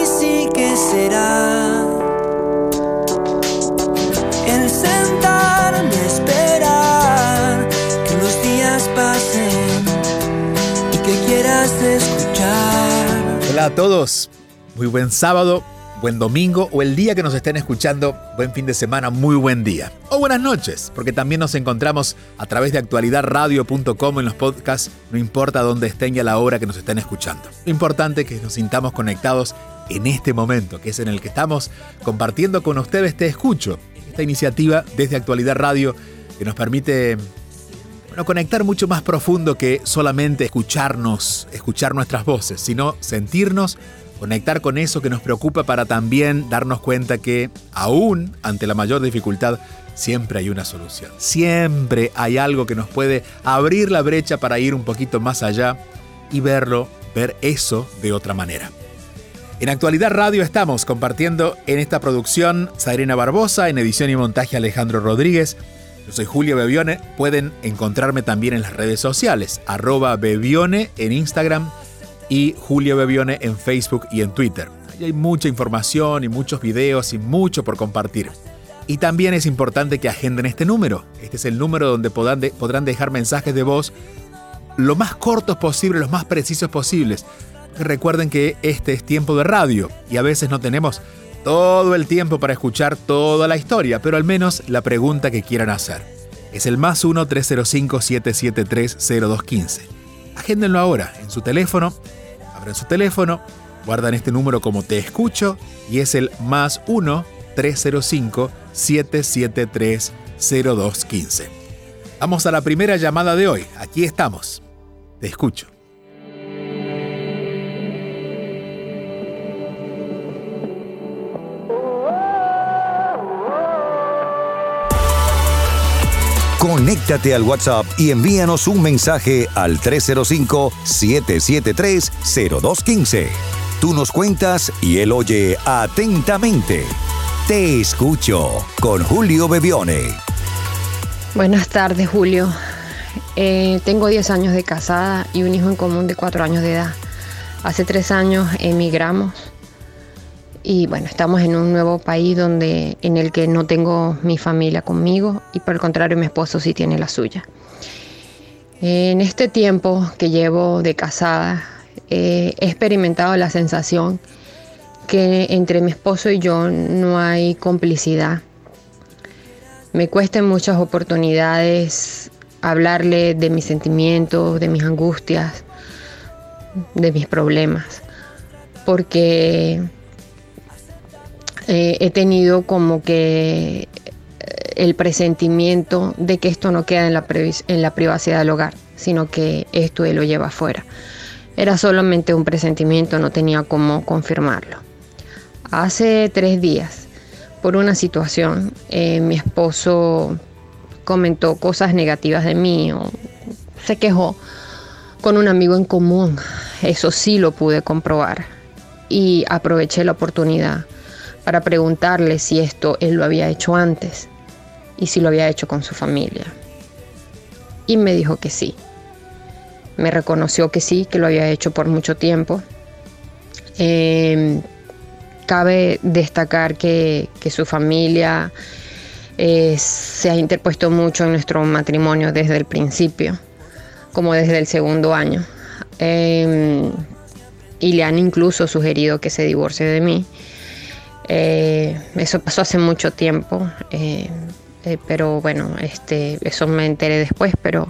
que será. El sentarme a esperar que los días pasen y que quieras escuchar. Hola a todos, muy buen sábado, buen domingo o el día que nos estén escuchando, buen fin de semana, muy buen día. O buenas noches, porque también nos encontramos a través de actualidadradio.com en los podcasts, no importa dónde estén y a la hora que nos estén escuchando. Lo importante es que nos sintamos conectados en este momento, que es en el que estamos compartiendo con ustedes Te Escucho, esta iniciativa desde Actualidad Radio que nos permite bueno, conectar mucho más profundo que solamente escucharnos, escuchar nuestras voces, sino sentirnos, conectar con eso que nos preocupa para también darnos cuenta que aún ante la mayor dificultad siempre hay una solución. Siempre hay algo que nos puede abrir la brecha para ir un poquito más allá y verlo, ver eso de otra manera. En Actualidad Radio estamos compartiendo en esta producción Sairena Barbosa, en edición y montaje Alejandro Rodríguez. Yo soy Julio Bebione, pueden encontrarme también en las redes sociales, arroba Bebione en Instagram y Julio Bebione en Facebook y en Twitter. Ahí hay mucha información y muchos videos y mucho por compartir. Y también es importante que agenden este número. Este es el número donde podrán, podrán dejar mensajes de voz lo más cortos posible, los más precisos posibles. Recuerden que este es tiempo de radio y a veces no tenemos todo el tiempo para escuchar toda la historia, pero al menos la pregunta que quieran hacer. Es el más 1-305-773-0215. Agéndenlo ahora en su teléfono, abran su teléfono, guardan este número como te escucho y es el más 1-305-773-0215. Vamos a la primera llamada de hoy. Aquí estamos. Te escucho. Conéctate al WhatsApp y envíanos un mensaje al 305-773-0215. Tú nos cuentas y él oye atentamente. Te escucho con Julio Bebione. Buenas tardes, Julio. Eh, tengo 10 años de casada y un hijo en común de 4 años de edad. Hace 3 años emigramos y bueno, estamos en un nuevo país donde en el que no tengo mi familia conmigo y por el contrario mi esposo sí tiene la suya. En este tiempo que llevo de casada eh, he experimentado la sensación que entre mi esposo y yo no hay complicidad. Me cuesta muchas oportunidades hablarle de mis sentimientos, de mis angustias, de mis problemas, porque eh, he tenido como que eh, el presentimiento de que esto no queda en la, privacidad del hogar, sino que esto él lo lleva afuera. Era solamente un presentimiento, no tenía cómo confirmarlo. Hace tres días, por una situación, eh, mi esposo comentó cosas negativas de mí o se quejó con un amigo en común. Eso sí lo pude comprobar y aproveché la oportunidad para preguntarle si esto él lo había hecho antes y si lo había hecho con su familia. Y me dijo que sí. Me reconoció que sí, que lo había hecho por mucho tiempo. Eh, cabe destacar que, que su familia eh, se ha interpuesto mucho en nuestro matrimonio desde el principio, como desde el segundo año. Eh, y le han incluso sugerido que se divorcie de mí. Eh, eso pasó hace mucho tiempo, eh, eh, pero bueno, este, eso me enteré después, pero,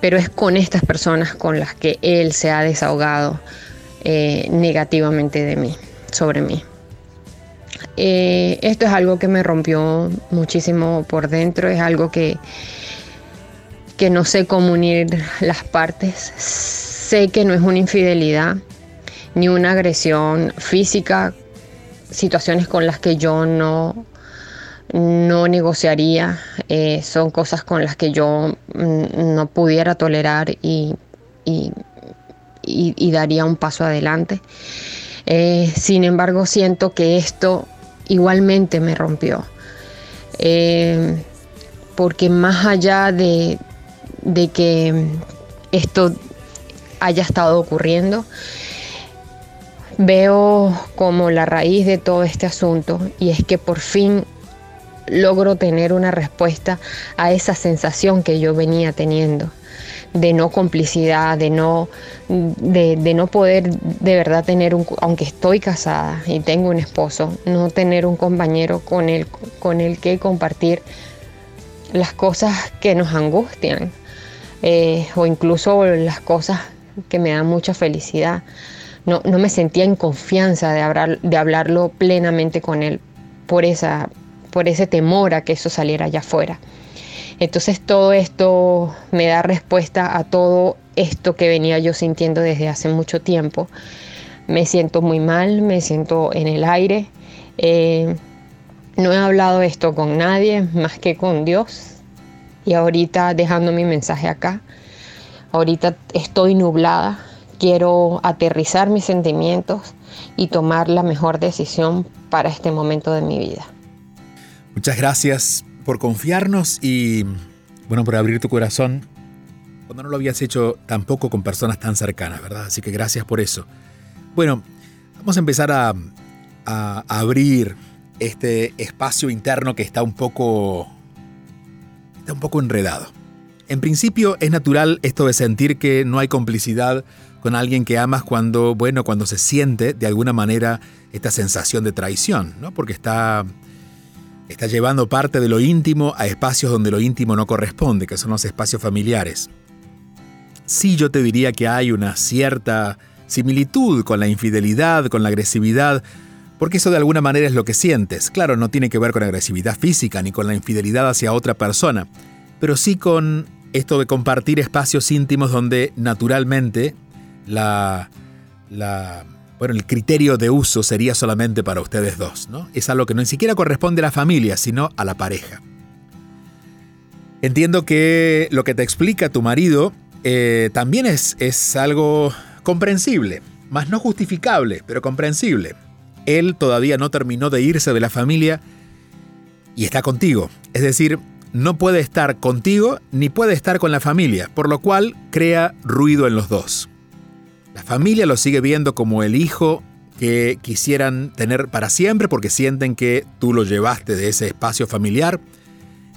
pero es con estas personas con las que él se ha desahogado negativamente de mí, sobre mí. Esto es algo que me rompió muchísimo por dentro, es algo que, que no sé cómo unir las partes. Sé que no es una infidelidad ni una agresión física, situaciones con las que yo no, no negociaría, eh, son cosas con las que yo mm, no pudiera tolerar y, daría un paso adelante. Eh, sin embargo, siento que esto igualmente me rompió. Eh, porque más allá de, de que esto haya estado ocurriendo, veo como la raíz de todo este asunto y es que por fin logro tener una respuesta a esa sensación que yo venía teniendo de no complicidad, de no, de, no poder de verdad tener un, aunque estoy casada y tengo un esposo, no tener un compañero con el, con el que compartir las cosas que nos angustian eh, o incluso las cosas que me dan mucha felicidad. No, no me sentía en confianza de, hablar, de hablarlo plenamente con él por, esa, por ese temor a que eso saliera allá afuera. Entonces todo esto me da respuesta a todo esto que venía yo sintiendo desde hace mucho tiempo. Me siento muy mal, me siento en el aire. Eh, no he hablado esto con nadie más que con Dios. Y ahorita dejando mi mensaje acá, ahorita estoy nublada. Quiero aterrizar mis sentimientos y tomar la mejor decisión para este momento de mi vida. Muchas gracias por confiarnos y, bueno, por abrir tu corazón cuando no lo habías hecho tampoco con personas tan cercanas, ¿verdad? Así que gracias por eso. Bueno, vamos a empezar a, abrir este espacio interno que está un poco está un poco enredado. En principio es natural esto de sentir que no hay complicidad con alguien que amas cuando, bueno, cuando se siente de alguna manera esta sensación de traición, ¿no? Porque está está llevando parte de lo íntimo a espacios donde lo íntimo no corresponde, que son los espacios familiares. Sí, yo te diría que hay una cierta similitud con la infidelidad, con la agresividad, porque eso de alguna manera es lo que sientes. Claro, no tiene que ver con agresividad física ni con la infidelidad hacia otra persona, pero sí con esto de compartir espacios íntimos donde naturalmente la, la bueno, el criterio de uso sería solamente para ustedes dos, ¿no? Es algo que no ni siquiera corresponde a la familia, sino a la pareja. Entiendo que lo que te explica tu marido eh, también es, es algo comprensible, más no justificable, pero comprensible. Él todavía no terminó de irse de la familia y está contigo. Es decir, no puede estar contigo ni puede estar con la familia, por lo cual crea ruido en los dos. La familia lo sigue viendo como el hijo que quisieran tener para siempre porque sienten que tú lo llevaste de ese espacio familiar.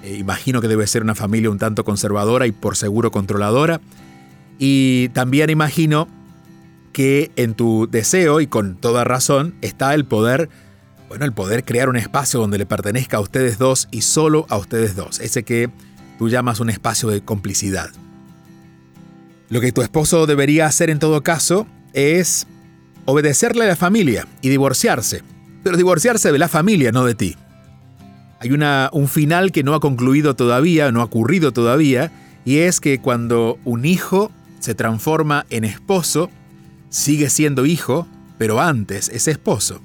Eh, imagino que debe ser una familia un tanto conservadora y por seguro controladora. Y también imagino que en tu deseo y con toda razón está el poder, bueno, el poder crear un espacio donde le pertenezca a ustedes dos y solo a ustedes dos, ese que tú llamas un espacio de complicidad. Lo que tu esposo debería hacer en todo caso es obedecerle a la familia y divorciarse, pero divorciarse de la familia, no de ti. Hay una, un final que no ha concluido todavía, no ha ocurrido todavía, y es que cuando un hijo se transforma en esposo, sigue siendo hijo, pero antes es esposo.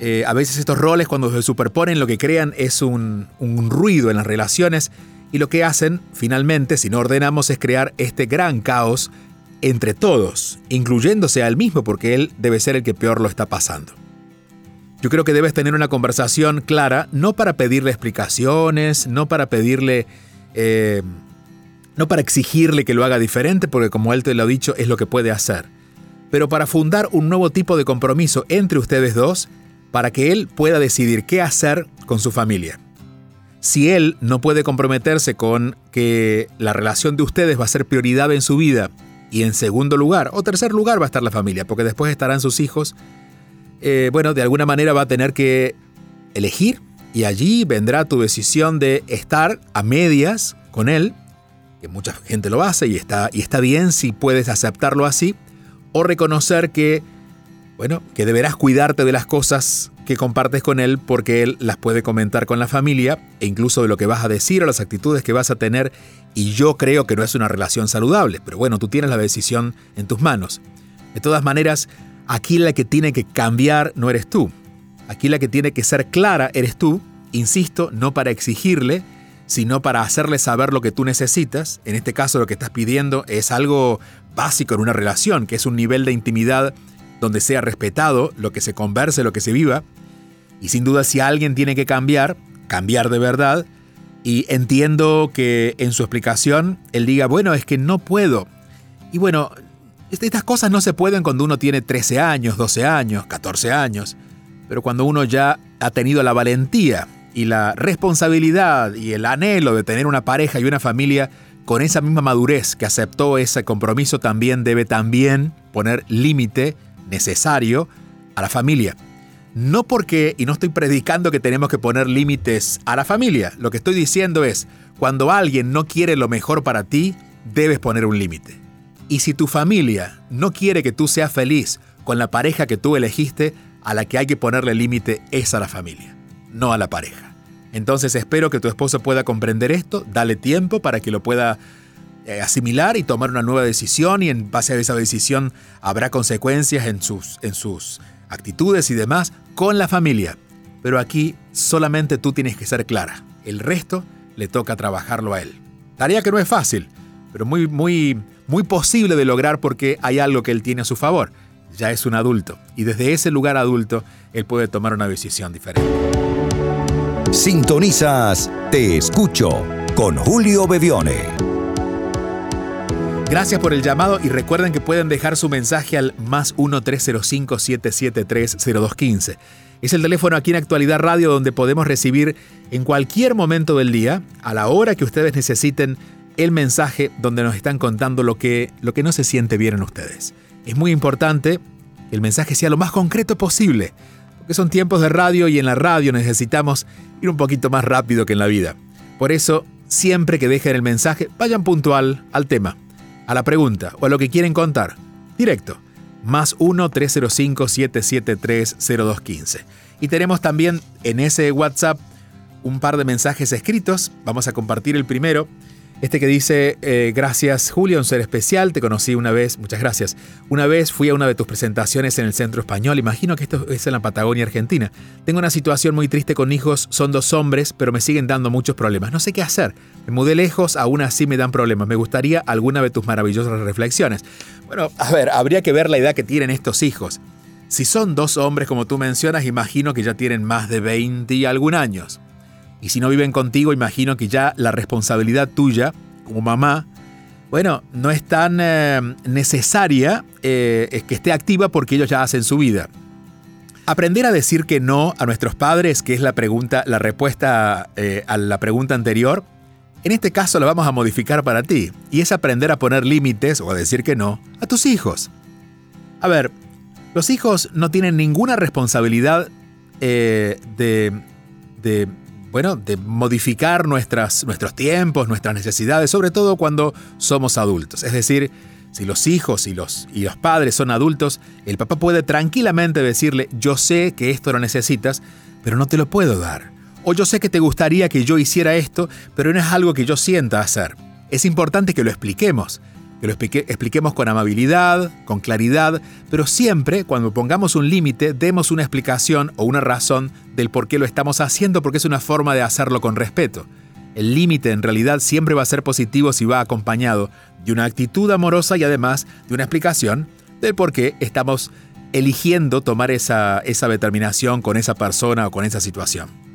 Eh, a veces estos roles cuando se superponen lo que crean es un, un ruido en las relaciones y lo que hacen, finalmente, si no ordenamos, es crear este gran caos entre todos, incluyéndose a él mismo, porque él debe ser el que peor lo está pasando. Yo creo que debes tener una conversación clara, no para pedirle explicaciones, no para pedirle... Eh, no para exigirle que lo haga diferente, porque como él te lo ha dicho, es lo que puede hacer, pero para fundar un nuevo tipo de compromiso entre ustedes dos, para que él pueda decidir qué hacer con su familia. Si él no puede comprometerse con que la relación de ustedes va a ser prioridad en su vida y en segundo lugar o tercer lugar va a estar la familia, porque después estarán sus hijos, eh, bueno, de alguna manera va a tener que elegir y allí vendrá tu decisión de estar a medias con él, que mucha gente lo hace y está, y está bien si puedes aceptarlo así, o reconocer que, bueno, que deberás cuidarte de las cosas que compartes con él porque él las puede comentar con la familia e incluso de lo que vas a decir o las actitudes que vas a tener y yo creo que no es una relación saludable, pero bueno, tú tienes la decisión en tus manos. De todas maneras, aquí la que tiene que cambiar no eres tú, Aquí la que tiene que ser clara eres tú, insisto, no para exigirle, sino para hacerle saber lo que tú necesitas. En este caso lo que estás pidiendo es algo básico en una relación, que es un nivel de intimidad donde sea respetado lo que se converse, lo que se viva. Y sin duda si alguien tiene que cambiar, cambiar de verdad, y entiendo que en su explicación él diga, bueno, es que no puedo. Y bueno, estas cosas no se pueden cuando uno tiene 13 años, 12 años, 14 años, pero cuando uno ya ha tenido la valentía y la responsabilidad y el anhelo de tener una pareja y una familia con esa misma madurez que aceptó ese compromiso también debe también poner límite necesario a la familia. No porque, y no estoy predicando que tenemos que poner límites a la familia, lo que estoy diciendo es, cuando alguien no quiere lo mejor para ti, debes poner un límite. Y si tu familia no quiere que tú seas feliz con la pareja que tú elegiste, a la que hay que ponerle límite es a la familia, no a la pareja. Entonces espero que tu esposo pueda comprender esto, dale tiempo para que lo pueda eh, asimilar y tomar una nueva decisión y en base a esa decisión habrá consecuencias en sus, en sus actitudes y demás con la familia. Pero aquí solamente tú tienes que ser clara. El resto le toca trabajarlo a él. Tarea que no es fácil, pero muy, muy, muy posible de lograr porque hay algo que él tiene a su favor. Ya es un adulto y desde ese lugar adulto él puede tomar una decisión diferente. Sintonizas Te Escucho con Julio Bevione. Gracias por el llamado y recuerden que pueden dejar su mensaje al más 1-305-773-0215. Es el teléfono aquí en Actualidad Radio donde podemos recibir en cualquier momento del día, a la hora que ustedes necesiten, el mensaje donde nos están contando lo que, lo que no se siente bien en ustedes. Es muy importante que el mensaje sea lo más concreto posible, porque son tiempos de radio y en la radio necesitamos ir un poquito más rápido que en la vida. Por eso, siempre que dejen el mensaje, vayan puntual al tema a la pregunta o a lo que quieren contar. Directo. Más 1-305-773-0215. Y tenemos también en ese WhatsApp un par de mensajes escritos. Vamos a compartir el primero. Este que dice, eh, gracias Julio, un ser especial, te conocí una vez, muchas gracias. Una vez fui a una de tus presentaciones en el Centro Español, imagino que esto es en la Patagonia Argentina. Tengo una situación muy triste con hijos, son dos hombres, pero me siguen dando muchos problemas. No sé qué hacer. Me mudé lejos, aún así me dan problemas. Me gustaría alguna de tus maravillosas reflexiones. Bueno, a ver, habría que ver la edad que tienen estos hijos. Si son dos hombres como tú mencionas, imagino que ya tienen más de 20 y algún años. Y si no viven contigo, imagino que ya la responsabilidad tuya como mamá, bueno, no es tan eh, necesaria eh, que esté activa porque ellos ya hacen su vida. Aprender a decir que no a nuestros padres, que es la pregunta, la respuesta eh, a la pregunta anterior, en este caso la vamos a modificar para ti. Y es aprender a poner límites o a decir que no a tus hijos. A ver, los hijos no tienen ninguna responsabilidad de, de bueno, de modificar nuestras, nuestros tiempos, nuestras necesidades, sobre todo cuando somos adultos. Es decir, si los hijos y los, y los padres son adultos, el papá puede tranquilamente decirle, yo sé que esto lo necesitas, pero no te lo puedo dar. O yo sé que te gustaría que yo hiciera esto, pero no es algo que yo sienta hacer. Es importante que lo expliquemos, que lo expliquemos con amabilidad, con claridad, pero siempre cuando pongamos un límite demos una explicación o una razón del por qué lo estamos haciendo porque es una forma de hacerlo con respeto. El límite en realidad siempre va a ser positivo si va acompañado de una actitud amorosa y además de una explicación del por qué estamos eligiendo tomar esa, esa determinación con esa persona o con esa situación.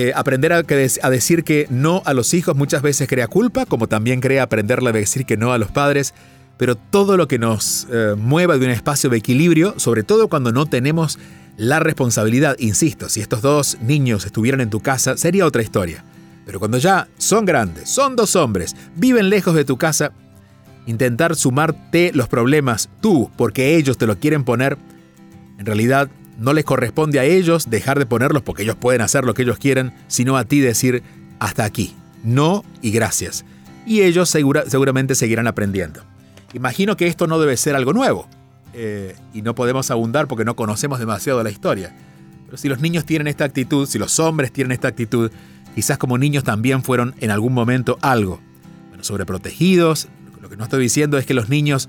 Eh, aprender a, decir que no a los hijos muchas veces crea culpa, como también crea aprenderle a decir que no a los padres, pero todo lo que nos eh, mueva de un espacio de equilibrio, sobre todo cuando no tenemos la responsabilidad, insisto, si estos dos niños estuvieran en tu casa, sería otra historia. Pero cuando ya son grandes, son dos hombres, viven lejos de tu casa, intentar sumarte los problemas tú porque ellos te lo quieren poner, en realidad no les corresponde a ellos dejar de ponerlos porque ellos pueden hacer lo que ellos quieren, sino a ti decir hasta aquí, no y gracias. Y ellos seguramente seguirán aprendiendo. Imagino que esto no debe ser algo nuevo. Eh, y no podemos abundar porque no conocemos demasiado la historia. Pero si los niños tienen esta actitud, si los hombres tienen esta actitud, quizás como niños también fueron en algún momento algo. Bueno, sobreprotegidos. Lo que no estoy diciendo es que los niños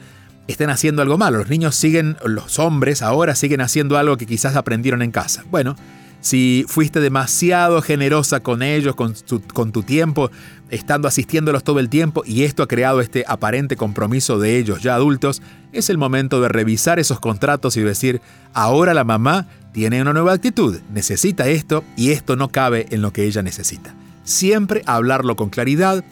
estén haciendo algo malo. Los niños siguen, los hombres ahora siguen haciendo algo que quizás aprendieron en casa. Bueno, si fuiste demasiado generosa con ellos, con tu, con tu tiempo, estando asistiéndolos todo el tiempo y esto ha creado este aparente compromiso de ellos ya adultos, es el momento de revisar esos contratos y decir, ahora la mamá tiene una nueva actitud, necesita esto y esto no cabe en lo que ella necesita. Siempre hablarlo con claridad,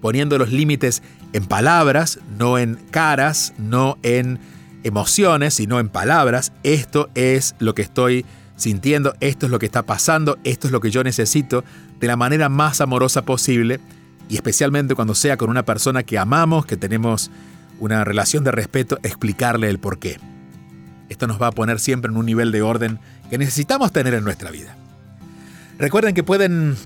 poniendo los límites en palabras, no en caras, no en emociones, sino en palabras. Esto es lo que estoy sintiendo, esto es lo que está pasando, esto es lo que yo necesito, de la manera más amorosa posible, y especialmente cuando sea con una persona que amamos, que tenemos una relación de respeto, explicarle el por qué. Esto nos va a poner siempre en un nivel de orden que necesitamos tener en nuestra vida. Recuerden que pueden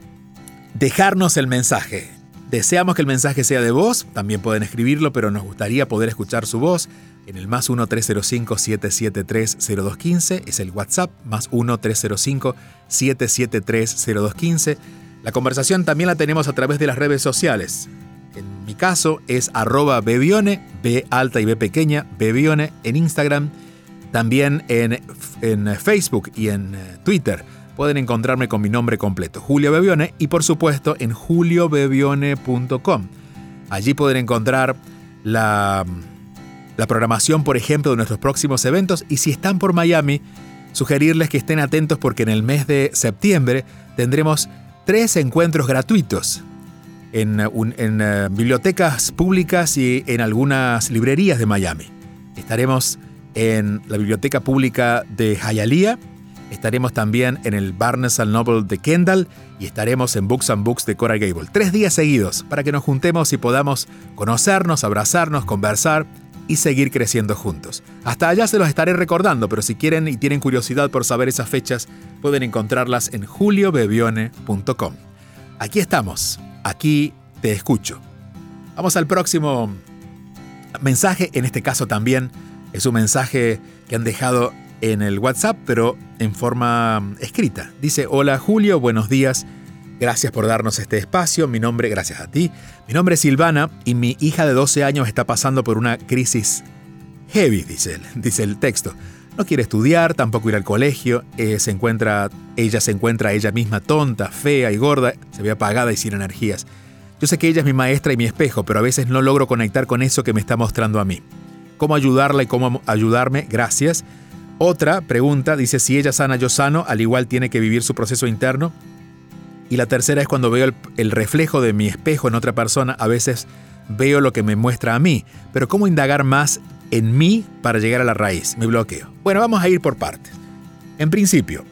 dejarnos el mensaje. Deseamos que el mensaje sea de voz, también pueden escribirlo, pero nos gustaría poder escuchar su voz en el más 1-305-773-0215, es el WhatsApp, más 1-305-773-0215. La conversación también la tenemos a través de las redes sociales. En mi caso es arroba bebione, B alta y B pequeña, bebione en Instagram, también en, en Facebook y en eh, Twitter. Pueden encontrarme con mi nombre completo, Julio Bebione, y por supuesto en juliobebione.com. Allí pueden encontrar la la programación, por ejemplo, de nuestros próximos eventos y si están por Miami, sugerirles que estén atentos porque en el mes de septiembre tendremos tres encuentros gratuitos en, uh, bibliotecas públicas y en algunas librerías de Miami. Estaremos en la Biblioteca Pública de Hialeah, estaremos también en el Barnes Noble de Kendall y estaremos en Books and Books de Coral Gable. Tres días seguidos para que nos juntemos y podamos conocernos, abrazarnos, conversar y seguir creciendo juntos. Hasta allá se los estaré recordando, pero si quieren y tienen curiosidad por saber esas fechas, pueden encontrarlas en juliobebione.com. Aquí estamos, aquí te escucho. Vamos al próximo mensaje, en este caso también es un mensaje que han dejado en el WhatsApp, pero en forma escrita. Dice, hola Julio, buenos días. Gracias por darnos este espacio. Mi nombre, gracias a ti. Mi nombre es Silvana y mi hija de 12 años está pasando por una crisis heavy, dice, él, dice el texto. No quiere estudiar, tampoco ir al colegio. Eh, se encuentra, ella se encuentra ella misma tonta, fea y gorda, se ve apagada y sin energías. Yo sé que ella es mi maestra y mi espejo, pero a veces no logro conectar con eso que me está mostrando a mí. ¿Cómo ayudarla y cómo ayudarme? Gracias. Otra pregunta dice, si ella sana, yo sano, al igual tiene que vivir su proceso interno. Y la tercera es cuando veo el, reflejo de mi espejo en otra persona, a veces veo lo que me muestra a mí, pero ¿cómo indagar más en mí para llegar a la raíz? Me bloqueo. Bueno, vamos a ir por partes. En principio,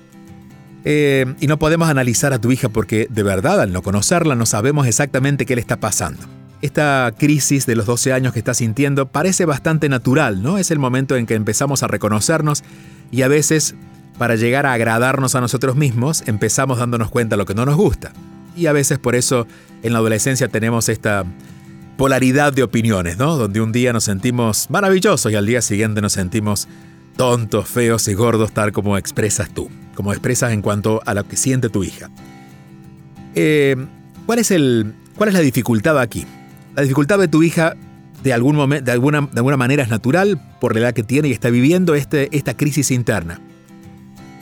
eh, y no podemos analizar a tu hija porque de verdad al no conocerla no sabemos exactamente qué le está pasando. Esta crisis de los 12 años que está sintiendo parece bastante natural, ¿no? Es el momento en que empezamos a reconocernos y a veces para llegar a agradarnos a nosotros mismos, empezamos dándonos cuenta de lo que no nos gusta. Y a veces por eso en la adolescencia tenemos esta polaridad de opiniones, ¿no? Donde un día nos sentimos maravillosos y al día siguiente nos sentimos tontos, feos y gordos, tal como expresas tú, como expresas en cuanto a lo que siente tu hija. Eh, ¿cuál, es el, ¿Cuál es la dificultad aquí? La dificultad de tu hija de, alguna manera es natural por la edad que tiene y está viviendo este, esta crisis interna.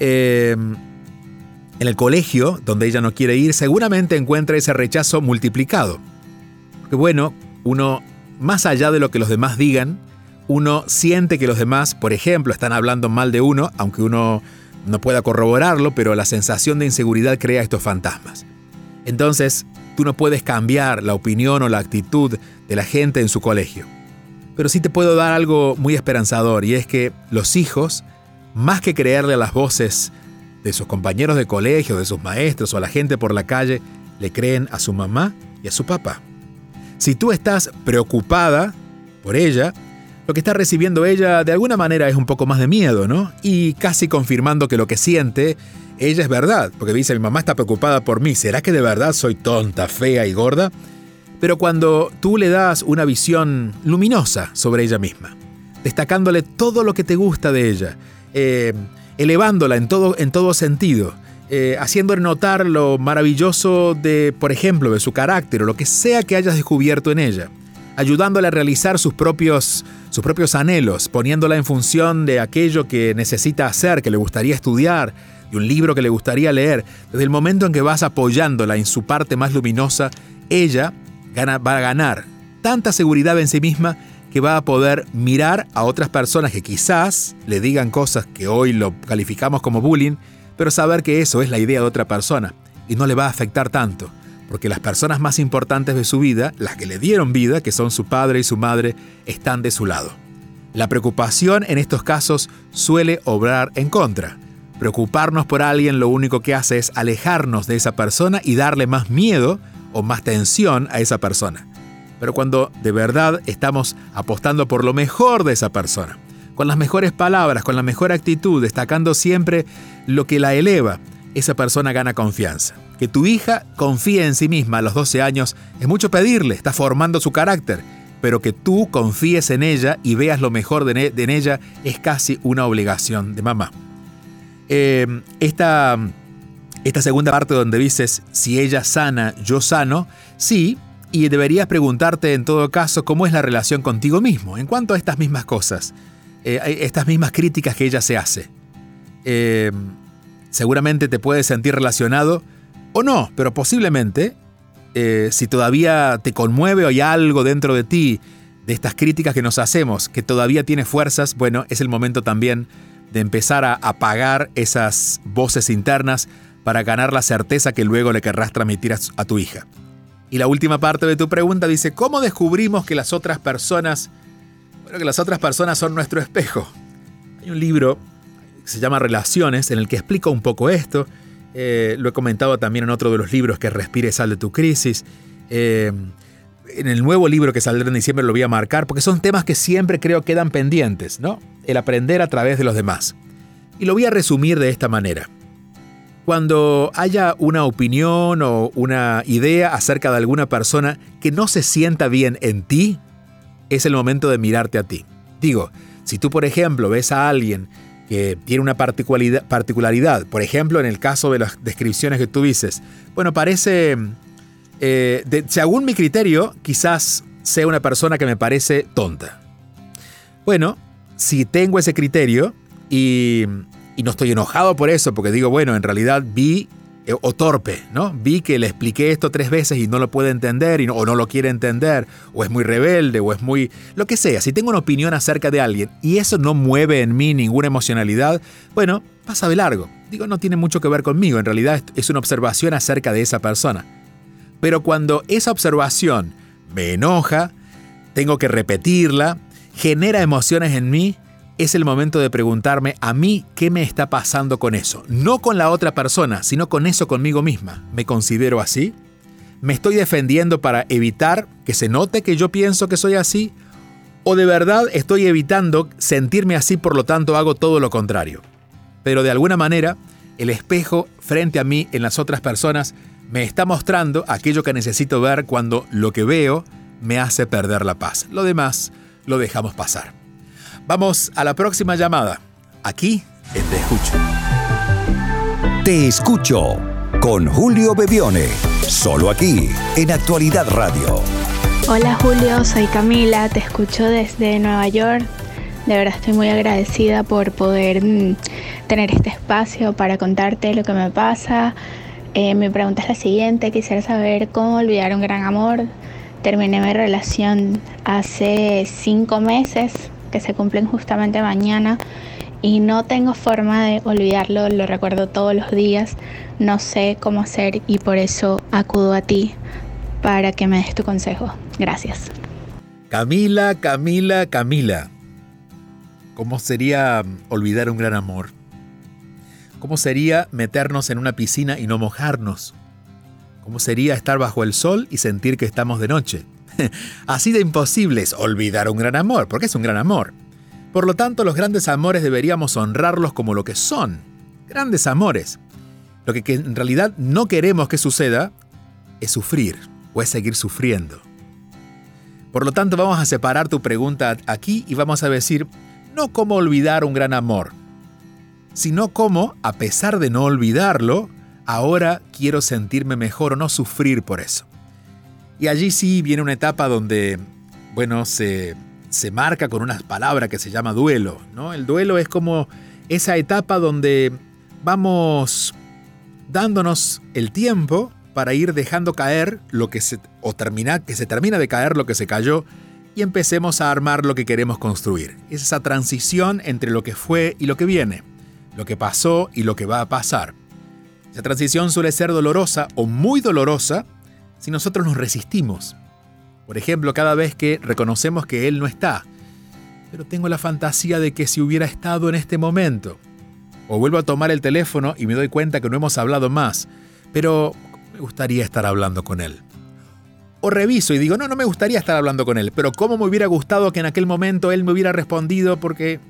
Em, en el colegio, donde ella no quiere ir, seguramente encuentra ese rechazo multiplicado. Porque bueno, uno, más allá de lo que los demás digan, uno siente que los demás, por ejemplo, están hablando mal de uno, aunque uno no pueda corroborarlo, pero la sensación de inseguridad crea estos fantasmas. Entonces, tú no puedes cambiar la opinión o la actitud de la gente en su colegio. Pero sí te puedo dar algo muy esperanzador, y es que los hijos más que creerle a las voces de sus compañeros de colegio, de sus maestros o a la gente por la calle, le creen a su mamá y a su papá. Si tú estás preocupada por ella, lo que está recibiendo ella de alguna manera es un poco más de miedo, ¿no? Y casi confirmando que lo que siente ella es verdad, porque dice, mi mamá está preocupada por mí, ¿será que de verdad soy tonta, fea y gorda? Pero cuando tú le das una visión luminosa sobre ella misma, destacándole todo lo que te gusta de ella, eh, elevándola en todo, en sentido, eh, haciéndole notar lo maravilloso de, por ejemplo, de su carácter o lo que sea que hayas descubierto en ella. ayudándola a realizar sus propios, sus propios anhelos, poniéndola en función de aquello que necesita hacer, que le gustaría estudiar, de un libro que le gustaría leer. Desde el momento en que vas apoyándola en su parte más luminosa, ella va a ganar tanta seguridad en sí misma que va a poder mirar a otras personas que quizás le digan cosas que hoy lo calificamos como bullying, pero saber que eso es la idea de otra persona y no le va a afectar tanto, porque las personas más importantes de su vida, las que le dieron vida, que son su padre y su madre, están de su lado. La preocupación en estos casos suele obrar en contra. Preocuparnos por alguien lo único que hace es alejarnos de esa persona y darle más miedo o más tensión a esa persona pero cuando de verdad estamos apostando por lo mejor de esa persona, con las mejores palabras, con la mejor actitud, destacando siempre lo que la eleva, esa persona gana confianza. Que tu hija confíe en sí misma a los 12 años es mucho pedirle, está formando su carácter, pero que tú confíes en ella y veas lo mejor de, en ella es casi una obligación de mamá. Eh, esta, esta segunda parte donde dices, si ella sana, yo sano, sí, y deberías preguntarte en todo caso cómo es la relación contigo mismo en cuanto a estas mismas cosas, eh, estas mismas críticas que ella se hace. Eh, seguramente te puedes sentir relacionado o no, pero posiblemente, eh, si todavía te conmueve o hay algo dentro de ti de estas críticas que nos hacemos, que todavía tiene fuerzas, bueno, es el momento también de empezar a apagar esas voces internas para ganar la certeza que luego le querrás transmitir a tu hija. Y la última parte de tu pregunta dice, ¿cómo descubrimos que las otras personas, bueno, que las otras personas son nuestro espejo? Hay un libro que se llama Relaciones en el que explica un poco esto. Eh, lo he comentado también en otro de los libros que Respire sal de tu crisis. Eh, en el nuevo libro que saldrá en diciembre lo voy a marcar porque son temas que siempre creo quedan pendientes, ¿no? El aprender a través de los demás. Y lo voy a resumir de esta manera. Cuando haya una opinión o una idea acerca de alguna persona que no se sienta bien en ti, es el momento de mirarte a ti. Digo, si tú por ejemplo ves a alguien que tiene una particularidad, por ejemplo en el caso de las descripciones que tú dices, bueno, parece, eh, según mi criterio, quizás sea una persona que me parece tonta. Bueno, si tengo ese criterio y no estoy enojado por eso, porque digo, bueno, en realidad vi, o torpe, ¿no? Vi que le expliqué esto tres veces y no lo puede entender, y o no lo quiere entender, o es muy rebelde, o es muy... lo que sea, si tengo una opinión acerca de alguien y eso no mueve en mí ninguna emocionalidad, bueno, pasa de largo. Digo, no tiene mucho que ver conmigo, en realidad es una observación acerca de esa persona. Pero cuando esa observación me enoja, tengo que repetirla, genera emociones en mí, es el momento de preguntarme a mí qué me está pasando con eso. No con la otra persona, sino con eso conmigo misma. ¿Me considero así? ¿Me estoy defendiendo para evitar que se note que yo pienso que soy así? ¿O de verdad estoy evitando sentirme así, por lo tanto hago todo lo contrario? Pero de alguna manera, el espejo frente a mí en las otras personas me está mostrando aquello que necesito ver cuando lo que veo me hace perder la paz. Lo demás lo dejamos pasar. Vamos a la próxima llamada. Aquí en Te Escucho. Te Escucho con Julio Bebione. Solo aquí en Actualidad Radio. Hola Julio, soy Camila, te escucho desde Nueva York. De verdad estoy muy agradecida por poder mm, tener este espacio para contarte lo que me pasa. Eh, mi pregunta es la siguiente, quisiera saber cómo olvidar un gran amor. Terminé mi relación hace cinco meses que se cumplen justamente mañana y no tengo forma de olvidarlo, lo recuerdo todos los días, no sé cómo hacer y por eso acudo a ti para que me des tu consejo. Gracias. Camila, Camila, Camila. ¿Cómo sería olvidar un gran amor? ¿Cómo sería meternos en una piscina y no mojarnos? ¿Cómo sería estar bajo el sol y sentir que estamos de noche? Así de imposible es olvidar un gran amor, porque es un gran amor. Por lo tanto, los grandes amores deberíamos honrarlos como lo que son, grandes amores. Lo que en realidad no queremos que suceda es sufrir o es seguir sufriendo. Por lo tanto, vamos a separar tu pregunta aquí y vamos a decir, no cómo olvidar un gran amor, sino cómo, a pesar de no olvidarlo, ahora quiero sentirme mejor o no sufrir por eso. Y allí sí viene una etapa donde bueno, se, se marca con una palabra que se llama duelo. ¿no? El duelo es como esa etapa donde vamos dándonos el tiempo para ir dejando caer lo que se o termina, que se termina de caer lo que se cayó y empecemos a armar lo que queremos construir. Es esa transición entre lo que fue y lo que viene, lo que pasó y lo que va a pasar. Esa transición suele ser dolorosa o muy dolorosa si nosotros nos resistimos. Por ejemplo, cada vez que reconocemos que Él no está, pero tengo la fantasía de que si hubiera estado en este momento, o vuelvo a tomar el teléfono y me doy cuenta que no hemos hablado más, pero me gustaría estar hablando con Él. O reviso y digo, no, no me gustaría estar hablando con Él, pero cómo me hubiera gustado que en aquel momento Él me hubiera respondido porque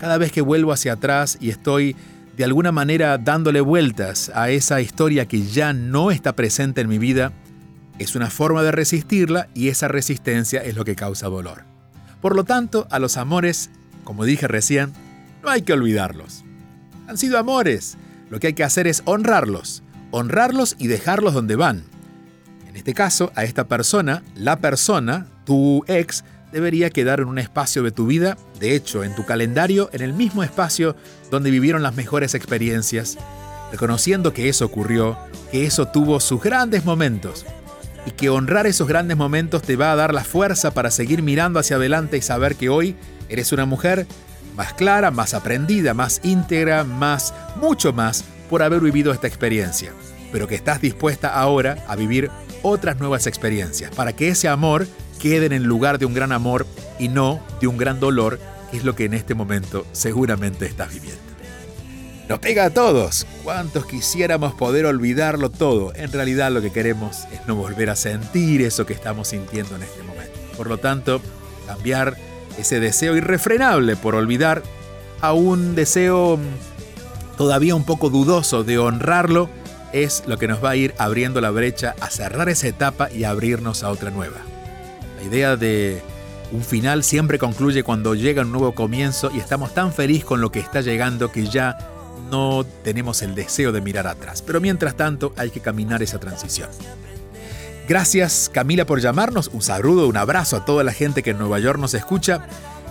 cada vez que vuelvo hacia atrás y estoy de alguna manera dándole vueltas a esa historia que ya no está presente en mi vida, es una forma de resistirla y esa resistencia es lo que causa dolor. Por lo tanto, a los amores, como dije recién, no hay que olvidarlos. Han sido amores. Lo que hay que hacer es honrarlos, honrarlos y dejarlos donde van. En este caso, a esta persona, la persona, tu ex, debería quedar en un espacio de tu vida, de hecho, en tu calendario, en el mismo espacio donde vivieron las mejores experiencias, reconociendo que eso ocurrió, que eso tuvo sus grandes momentos, y que honrar esos grandes momentos te va a dar la fuerza para seguir mirando hacia adelante y saber que hoy eres una mujer más clara, más aprendida, más íntegra, más, mucho más por haber vivido esta experiencia, pero que estás dispuesta ahora a vivir otras nuevas experiencias, para que ese amor quede en el lugar de un gran amor y no de un gran dolor, que es lo que en este momento seguramente estás viviendo. Nos pega a todos. ¿Cuántos quisiéramos poder olvidarlo todo? En realidad lo que queremos es no volver a sentir eso que estamos sintiendo en este momento. Por lo tanto, cambiar ese deseo irrefrenable por olvidar a un deseo todavía un poco dudoso de honrarlo es lo que nos va a ir abriendo la brecha a cerrar esa etapa y abrirnos a otra nueva. La idea de un final siempre concluye cuando llega un nuevo comienzo y estamos tan felices con lo que está llegando que ya no tenemos el deseo de mirar atrás. Pero mientras tanto hay que caminar esa transición. Gracias Camila por llamarnos. Un saludo, un abrazo a toda la gente que en Nueva York nos escucha.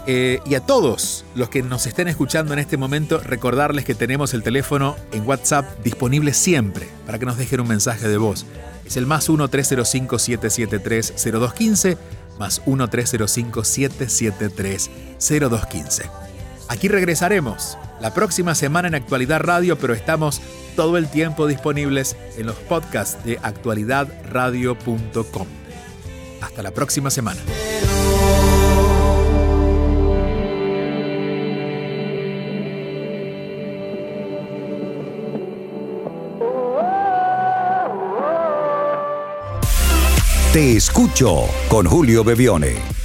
Eh, y a todos los que nos estén escuchando en este momento, recordarles que tenemos el teléfono en WhatsApp disponible siempre para que nos dejen un mensaje de voz. Es el más 1-305-773-0215, más 1-305-773-0215. Aquí regresaremos la próxima semana en Actualidad Radio, pero estamos todo el tiempo disponibles en los podcasts de actualidadradio.com. Hasta la próxima semana. Te escucho con Julio Bevione.